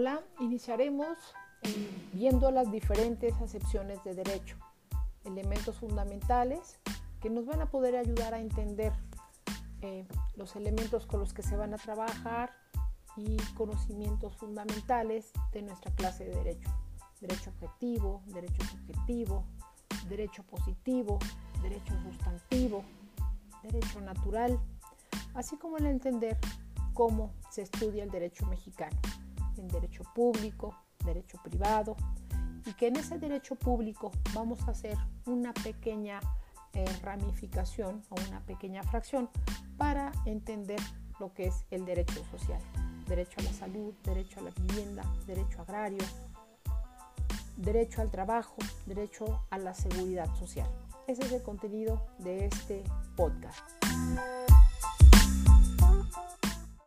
Hola, iniciaremos eh, viendo las diferentes acepciones de derecho, elementos fundamentales que nos van a poder ayudar a entender eh, los elementos con los que se van a trabajar y conocimientos fundamentales de nuestra clase de derecho. Derecho objetivo, derecho subjetivo, derecho positivo, derecho sustantivo, derecho natural, así como el entender cómo se estudia el derecho mexicano en derecho público, derecho privado, y que en ese derecho público vamos a hacer una pequeña eh, ramificación o una pequeña fracción para entender lo que es el derecho social. Derecho a la salud, derecho a la vivienda, derecho agrario, derecho al trabajo, derecho a la seguridad social. Ese es el contenido de este podcast.